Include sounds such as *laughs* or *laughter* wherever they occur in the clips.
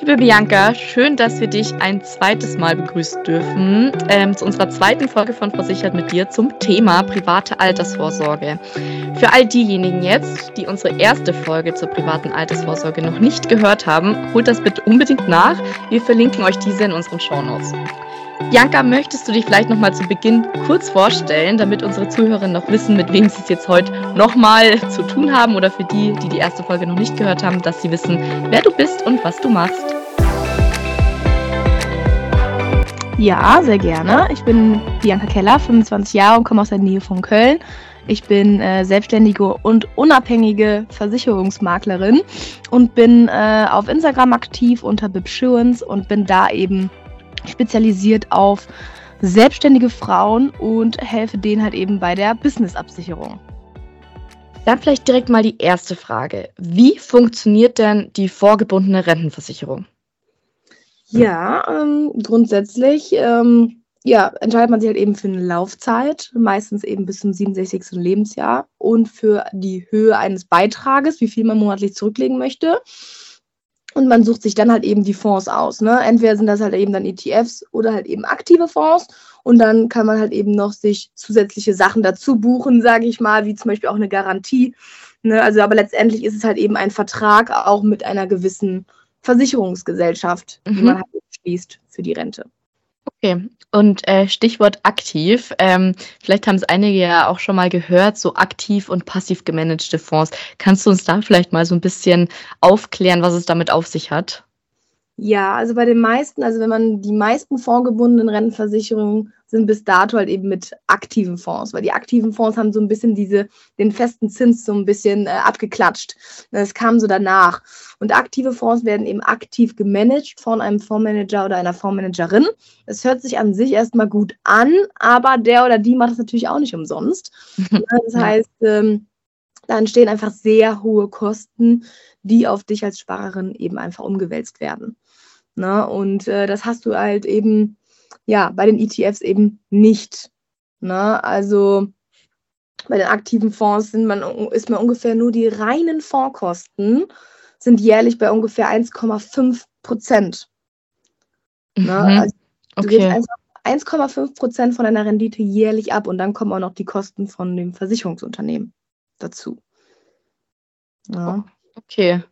Liebe Bianca, schön, dass wir dich ein zweites Mal begrüßen dürfen ähm, zu unserer zweiten Folge von Versichert mit dir zum Thema private Altersvorsorge. Für all diejenigen jetzt, die unsere erste Folge zur privaten Altersvorsorge noch nicht gehört haben, holt das bitte unbedingt nach. Wir verlinken euch diese in unseren Shownotes. Bianca, möchtest du dich vielleicht nochmal zu Beginn kurz vorstellen, damit unsere Zuhörerinnen noch wissen, mit wem sie es jetzt heute nochmal zu tun haben oder für die, die die erste Folge noch nicht gehört haben, dass sie wissen, wer du bist und was du machst? Ja, sehr gerne. Ich bin Bianca Keller, 25 Jahre und komme aus der Nähe von Köln. Ich bin äh, selbstständige und unabhängige Versicherungsmaklerin und bin äh, auf Instagram aktiv unter Bibsurance und bin da eben spezialisiert auf selbstständige Frauen und helfe denen halt eben bei der Business-Absicherung. Dann vielleicht direkt mal die erste Frage. Wie funktioniert denn die vorgebundene Rentenversicherung? Ja, ähm, grundsätzlich ähm, ja, entscheidet man sich halt eben für eine Laufzeit, meistens eben bis zum 67. Lebensjahr und für die Höhe eines Beitrages, wie viel man monatlich zurücklegen möchte. Und man sucht sich dann halt eben die Fonds aus. Ne? Entweder sind das halt eben dann ETFs oder halt eben aktive Fonds. Und dann kann man halt eben noch sich zusätzliche Sachen dazu buchen, sage ich mal, wie zum Beispiel auch eine Garantie. Ne? Also aber letztendlich ist es halt eben ein Vertrag auch mit einer gewissen Versicherungsgesellschaft, mhm. die man halt schließt für die Rente. Okay, und äh, Stichwort aktiv. Ähm, vielleicht haben es einige ja auch schon mal gehört, so aktiv und passiv gemanagte Fonds. Kannst du uns da vielleicht mal so ein bisschen aufklären, was es damit auf sich hat? Ja, also bei den meisten, also wenn man die meisten fondgebundenen Rentenversicherungen sind bis dato halt eben mit aktiven Fonds, weil die aktiven Fonds haben so ein bisschen diese, den festen Zins so ein bisschen äh, abgeklatscht. Das kam so danach. Und aktive Fonds werden eben aktiv gemanagt von einem Fondsmanager oder einer Fondsmanagerin. Das hört sich an sich erstmal gut an, aber der oder die macht es natürlich auch nicht umsonst. *laughs* das heißt, ähm, da entstehen einfach sehr hohe Kosten, die auf dich als Sparerin eben einfach umgewälzt werden. Ne? Und äh, das hast du halt eben, ja, bei den ETFs eben nicht. Ne? Also bei den aktiven Fonds sind man, ist man ungefähr nur die reinen Fondskosten sind jährlich bei ungefähr 1,5 Prozent. Ne? Mhm. Also du okay. 1,5 Prozent von deiner Rendite jährlich ab und dann kommen auch noch die Kosten von dem Versicherungsunternehmen dazu. Ja. Okay.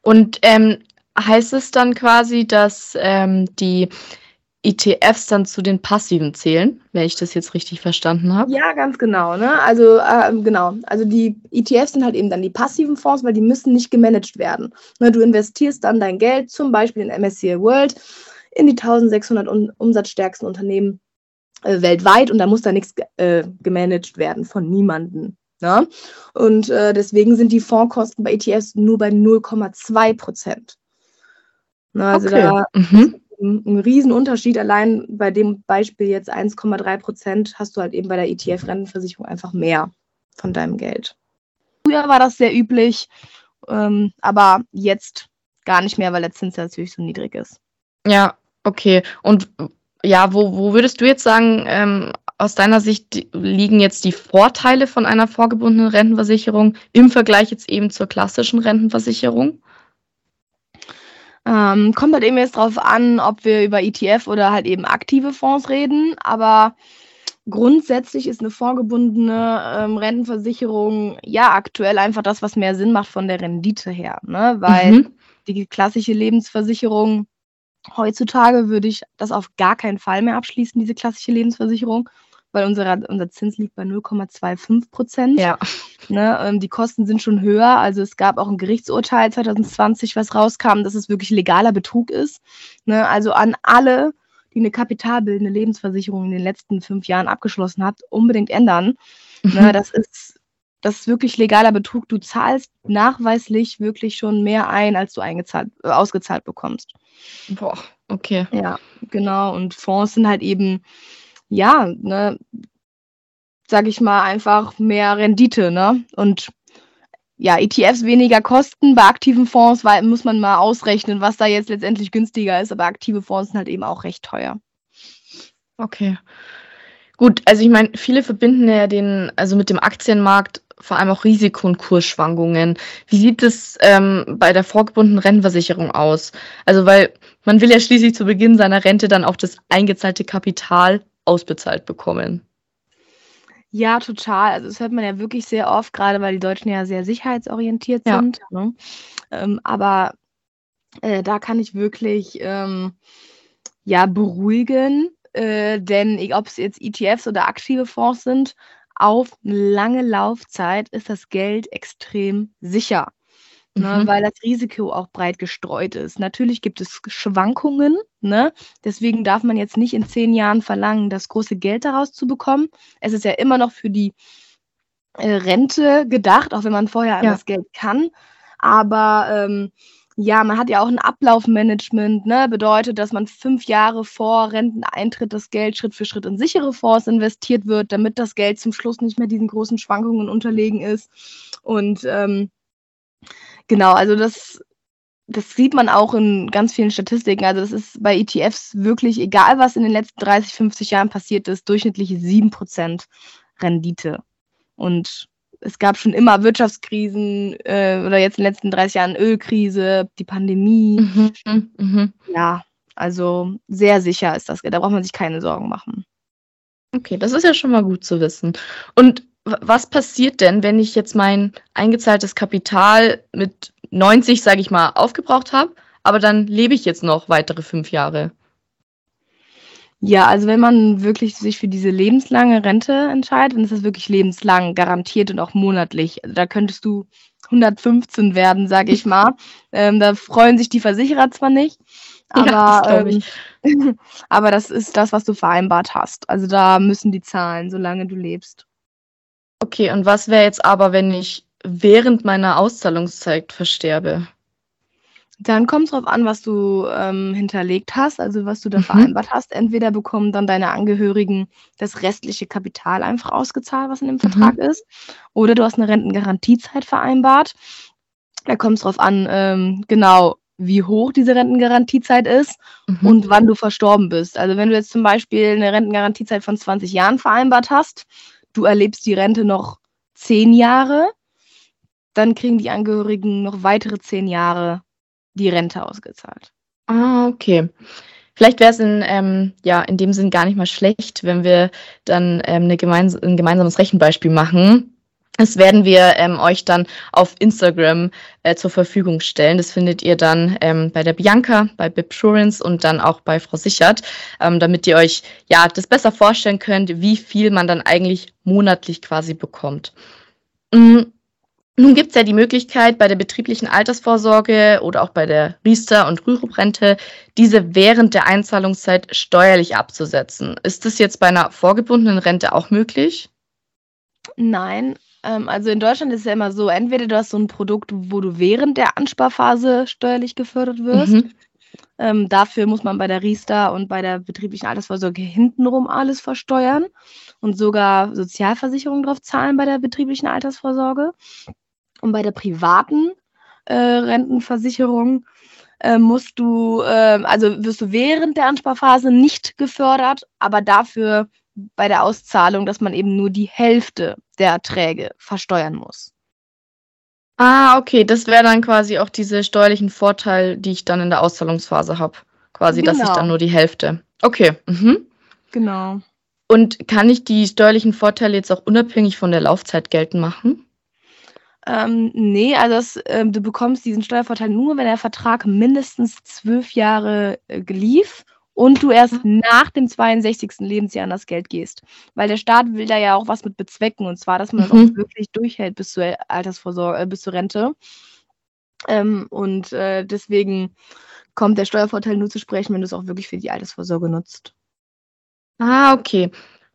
Und ähm, heißt es dann quasi, dass ähm, die ETFs dann zu den passiven zählen, wenn ich das jetzt richtig verstanden habe? Ja, ganz genau. Ne? Also äh, genau. Also die ETFs sind halt eben dann die passiven Fonds, weil die müssen nicht gemanagt werden. Ne, du investierst dann dein Geld zum Beispiel in MSCI World in die 1600 um umsatzstärksten Unternehmen äh, weltweit und da muss da nichts äh, gemanagt werden von niemandem. Ne? Und äh, deswegen sind die Fondskosten bei ETFs nur bei 0,2 Prozent. Ne, also okay. da mhm. ein, ein Riesenunterschied. Allein bei dem Beispiel jetzt 1,3 Prozent hast du halt eben bei der ETF-Rentenversicherung einfach mehr von deinem Geld. Früher war das sehr üblich, ähm, aber jetzt gar nicht mehr, weil der Zins natürlich so niedrig ist. Ja, okay. Und ja, wo, wo würdest du jetzt sagen, ähm, aus deiner Sicht liegen jetzt die Vorteile von einer vorgebundenen Rentenversicherung im Vergleich jetzt eben zur klassischen Rentenversicherung? Ähm, kommt halt eben jetzt drauf an, ob wir über ETF oder halt eben aktive Fonds reden, aber grundsätzlich ist eine vorgebundene ähm, Rentenversicherung ja aktuell einfach das, was mehr Sinn macht von der Rendite her, ne? weil mhm. die klassische Lebensversicherung heutzutage würde ich das auf gar keinen Fall mehr abschließen, diese klassische Lebensversicherung, weil unser, unser Zins liegt bei 0,25 Prozent. Ja. Ne, ähm, die Kosten sind schon höher. Also es gab auch ein Gerichtsurteil 2020, was rauskam, dass es wirklich legaler Betrug ist. Ne, also an alle, die eine kapitalbildende Lebensversicherung in den letzten fünf Jahren abgeschlossen hat, unbedingt ändern. Mhm. Ne, das ist das ist wirklich legaler Betrug. Du zahlst nachweislich wirklich schon mehr ein, als du eingezahlt, äh, ausgezahlt bekommst. Boah, okay. Ja, genau. Und Fonds sind halt eben ja, ne, sag ich mal, einfach mehr Rendite, ne? Und ja, ETFs weniger kosten. Bei aktiven Fonds weil, muss man mal ausrechnen, was da jetzt letztendlich günstiger ist, aber aktive Fonds sind halt eben auch recht teuer. Okay. Gut, also ich meine, viele verbinden ja den, also mit dem Aktienmarkt vor allem auch Risiko- und Kursschwankungen. Wie sieht es ähm, bei der vorgebundenen Rentenversicherung aus? Also, weil man will ja schließlich zu Beginn seiner Rente dann auch das eingezahlte Kapital ausbezahlt bekommen. Ja, total. Also das hört man ja wirklich sehr oft, gerade weil die Deutschen ja sehr sicherheitsorientiert Ja. sind. Ne? Ähm, aber äh, da kann ich wirklich ähm, ja beruhigen, äh, denn ob es jetzt ETFs oder aktive Fonds sind, auf lange Laufzeit ist das Geld extrem sicher. Ne, Mhm. weil das Risiko auch breit gestreut ist. Natürlich gibt es Schwankungen, ne? Deswegen darf man jetzt nicht in zehn Jahren verlangen, das große Geld daraus zu bekommen. Es ist ja immer noch für die äh, Rente gedacht, auch wenn man vorher an Ja. das Geld kann. Aber ähm, ja, man hat ja auch ein Ablaufmanagement, ne? Bedeutet, dass man fünf Jahre vor Renteneintritt das Geld Schritt für Schritt in sichere Fonds investiert wird, damit das Geld zum Schluss nicht mehr diesen großen Schwankungen unterlegen ist. Und ähm, Genau, also das, das sieht man auch in ganz vielen Statistiken. Also das ist bei ETFs wirklich, egal was in den letzten 30, 50 Jahren passiert ist, durchschnittliche 7% Rendite. Und es gab schon immer Wirtschaftskrisen äh, oder jetzt in den letzten 30 Jahren Ölkrise, die Pandemie. Mhm. Mhm. Ja, also sehr sicher ist das. Da braucht man sich keine Sorgen machen. Okay, das ist ja schon mal gut zu wissen. Und was passiert denn, wenn ich jetzt mein eingezahltes Kapital mit 90, sage ich mal, aufgebraucht habe, aber dann lebe ich jetzt noch weitere fünf Jahre? Ja, also wenn man wirklich sich für diese lebenslange Rente entscheidet, dann ist das wirklich lebenslang garantiert und auch monatlich. Also da könntest du 115 werden, sage ich mal. *laughs* Ähm, da freuen sich die Versicherer zwar nicht, Ja, das aber, ähm, *laughs* aber das ist das, was du vereinbart hast. Also da müssen die zahlen, solange du lebst. Okay, und was wäre jetzt aber, wenn ich während meiner Auszahlungszeit versterbe? Dann kommt es darauf an, was du ähm, hinterlegt hast, also was du da Mhm. vereinbart hast. Entweder bekommen dann deine Angehörigen das restliche Kapital einfach ausgezahlt, was in dem Vertrag ist, oder du hast eine Rentengarantiezeit vereinbart. Da kommt es darauf an, ähm, genau, wie hoch diese Rentengarantiezeit ist Mhm. und wann du verstorben bist. Also wenn du jetzt zum Beispiel eine Rentengarantiezeit von 20 Jahren vereinbart hast, du erlebst die Rente noch 10 Jahre, dann kriegen die Angehörigen noch weitere 10 Jahre die Rente ausgezahlt. Ah, okay. Vielleicht wäre es in, ähm, ja, in dem Sinn gar nicht mal schlecht, wenn wir dann ähm, eine gemeins ein gemeinsames Rechenbeispiel machen. Das werden wir ähm, euch dann auf Instagram äh, zur Verfügung stellen. Das findet ihr dann ähm, bei der Bianca, bei Bipsurance und dann auch bei Frau Sichert, ähm, damit ihr euch ja das besser vorstellen könnt, wie viel man dann eigentlich monatlich quasi bekommt. Mm, Nun gibt es ja die Möglichkeit, bei der betrieblichen Altersvorsorge oder auch bei der Riester- und Rürup-Rente diese während der Einzahlungszeit steuerlich abzusetzen. Ist das jetzt bei einer vorgebundenen Rente auch möglich? Nein, also in Deutschland ist es ja immer so, entweder du hast so ein Produkt, wo du während der Ansparphase steuerlich gefördert wirst. Mhm. Ähm, dafür muss man bei der Riester und bei der betrieblichen Altersvorsorge hintenrum alles versteuern und sogar Sozialversicherung drauf zahlen bei der betrieblichen Altersvorsorge. Und bei der privaten äh, Rentenversicherung äh, musst du, äh, also wirst du während der Ansparphase nicht gefördert, aber dafür bei der Auszahlung, dass man eben nur die Hälfte der Erträge versteuern muss. Ah, okay, das wäre dann quasi auch diese steuerlichen Vorteile, die ich dann in der Auszahlungsphase habe. Quasi, dass ich Genau. dann nur die Hälfte. Okay. Mhm. Genau. Und kann ich die steuerlichen Vorteile jetzt auch unabhängig von der Laufzeit geltend machen? Ähm, nee, also das, ähm, du bekommst diesen Steuervorteil nur, wenn der Vertrag mindestens zwölf Jahre äh, lief und du erst nach dem 62. Lebensjahr an das Geld gehst. Weil der Staat will da ja auch was mit bezwecken und zwar, dass man das Mhm. auch wirklich durchhält bis zur Altersvorsorge, äh, bis zur Rente. Ähm, und äh, deswegen kommt der Steuervorteil nur zu sprechen, wenn du es auch wirklich für die Altersvorsorge nutzt. Ah, okay.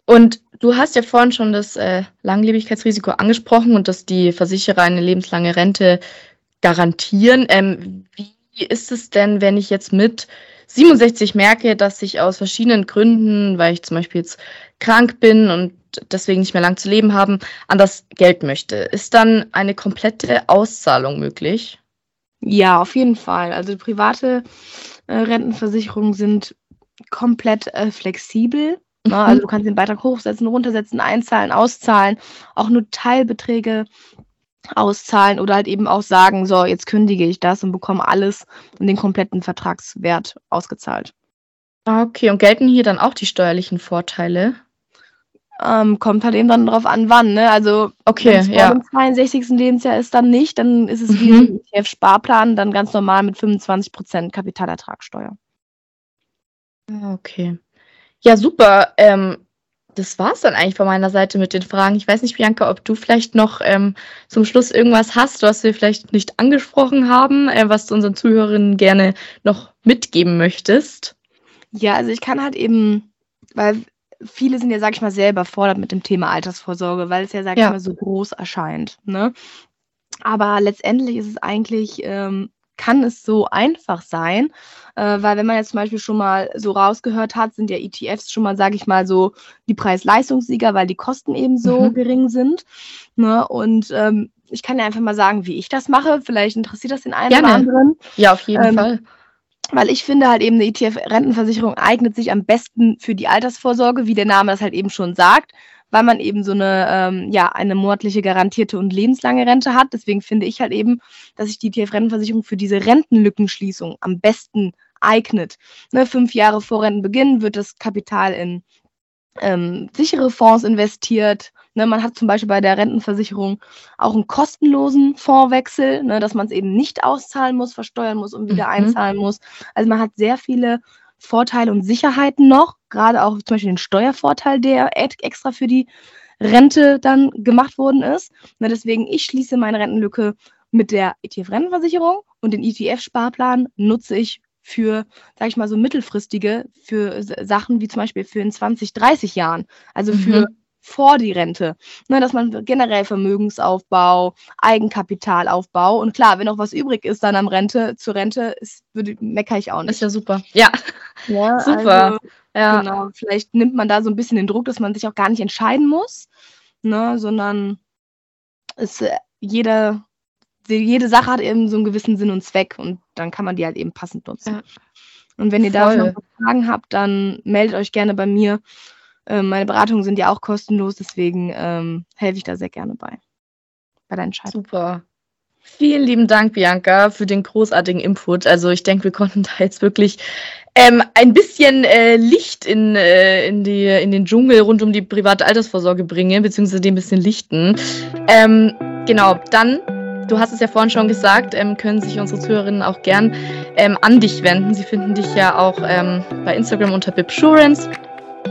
Und du hast ja vorhin schon das äh, Langlebigkeitsrisiko angesprochen und dass die Versicherer eine lebenslange Rente garantieren. Ähm, wie ist es denn, wenn ich jetzt mit 67 merke, dass ich aus verschiedenen Gründen, weil ich zum Beispiel jetzt krank bin und deswegen nicht mehr lang zu leben haben, an das Geld möchte? Ist dann eine komplette Auszahlung möglich? Ja, auf jeden Fall. Also private äh, Rentenversicherungen sind komplett äh, flexibel. Ne? Mhm. Also du kannst den Beitrag hochsetzen, runtersetzen, einzahlen, auszahlen, auch nur Teilbeträge auszahlen oder halt eben auch sagen, so, jetzt kündige ich das und bekomme alles und den kompletten Vertragswert ausgezahlt. Okay, und gelten hier dann auch die steuerlichen Vorteile? Ähm, kommt halt eben dann drauf an, wann, ne? Also, okay, wenn es ja. vor dem 62. Lebensjahr ist, dann nicht, dann ist es mhm. wie ein ETF-Sparplan, dann ganz normal mit 25% Kapitalertragssteuer. Ah, okay. Ja, super. Ähm, das war es dann eigentlich von meiner Seite mit den Fragen. Ich weiß nicht, Bianca, ob du vielleicht noch ähm, zum Schluss irgendwas hast, was wir vielleicht nicht angesprochen haben, äh, was du unseren Zuhörerinnen gerne noch mitgeben möchtest. Ja, also ich kann halt eben, weil viele sind ja, sag ich mal, sehr überfordert mit dem Thema Altersvorsorge, weil es ja, sag ja. ich mal, so groß erscheint. Ne? Aber letztendlich ist es eigentlich, ähm, kann es so einfach sein, äh, weil wenn man jetzt zum Beispiel schon mal so rausgehört hat, sind ja ETFs schon mal, sage ich mal, so die Preis-Leistungssieger, weil die Kosten eben so mhm. gering sind. Ne? Und ähm, ich kann ja einfach mal sagen, wie ich das mache. Vielleicht interessiert das den einen Gerne. oder anderen. Ja, auf jeden ähm, Fall. Weil ich finde halt eben, eine ETF-Rentenversicherung eignet sich am besten für die Altersvorsorge, wie der Name das halt eben schon sagt, weil man eben so eine, ähm, ja, eine monatliche garantierte und lebenslange Rente hat. Deswegen finde ich halt eben, dass sich die ETF-Rentenversicherung für diese Rentenlückenschließung am besten eignet. Ne, fünf Jahre vor Rentenbeginn wird das Kapital in ähm, sichere Fonds investiert. Ne, man hat zum Beispiel bei der Rentenversicherung auch einen kostenlosen Fondswechsel, ne, dass man es eben nicht auszahlen muss, versteuern muss und wieder mhm. einzahlen muss. Also man hat sehr viele Vorteile und Sicherheiten noch, gerade auch zum Beispiel den Steuervorteil, der extra für die Rente dann gemacht worden ist. Ne, deswegen, ich schließe meine Rentenlücke mit der ETF-Rentenversicherung und den ETF-Sparplan nutze ich für, sag ich mal, so mittelfristige, für Sachen wie zum Beispiel für in 20, 30 Jahren. Also für mhm. Vor die Rente. Ne, dass man generell Vermögensaufbau, Eigenkapitalaufbau und klar, wenn noch was übrig ist dann am Rente, zur Rente, ist, würde, meckere ich auch nicht. Ist ja super. Ja. Ja, *laughs* super. Also, ja. Genau. Vielleicht nimmt man da so ein bisschen den Druck, dass man sich auch gar nicht entscheiden muss, ne, sondern es, äh, jeder jede Sache hat eben so einen gewissen Sinn und Zweck und dann kann man die halt eben passend nutzen. Ja. Und wenn ihr da noch Fragen habt, dann meldet euch gerne bei mir. Ähm, meine Beratungen sind ja auch kostenlos, deswegen ähm, helfe ich da sehr gerne bei. Bei der Entscheidung. Super. Vielen lieben Dank, Bianca, für den großartigen Input. Also ich denke, wir konnten *laughs* da jetzt wirklich ähm, ein bisschen äh, Licht in, äh, in, die, in den Dschungel rund um die private Altersvorsorge bringen, beziehungsweise dem ein bisschen lichten. Ähm, genau, dann Du hast es ja vorhin schon gesagt, ähm, können sich unsere Zuhörerinnen auch gern ähm, an dich wenden. Sie finden dich ja auch ähm, bei Instagram unter Bibsurance.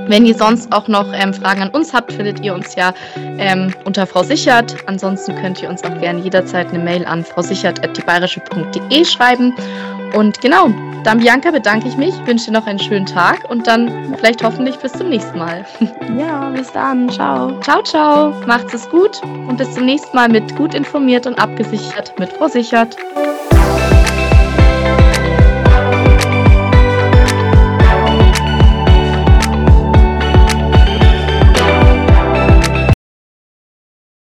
Wenn ihr sonst auch noch ähm, Fragen an uns habt, findet ihr uns ja ähm, unter Frau Sichert. Ansonsten könnt ihr uns auch gerne jederzeit eine Mail an frausichert.diebayerische.de schreiben. Und genau, dann Bianca bedanke ich mich, wünsche dir noch einen schönen Tag und dann vielleicht hoffentlich bis zum nächsten Mal. *laughs* Ja, bis dann. Ciao. Ciao, ciao. Macht's es gut und bis zum nächsten Mal mit gut informiert und abgesichert mit Frau Sichert.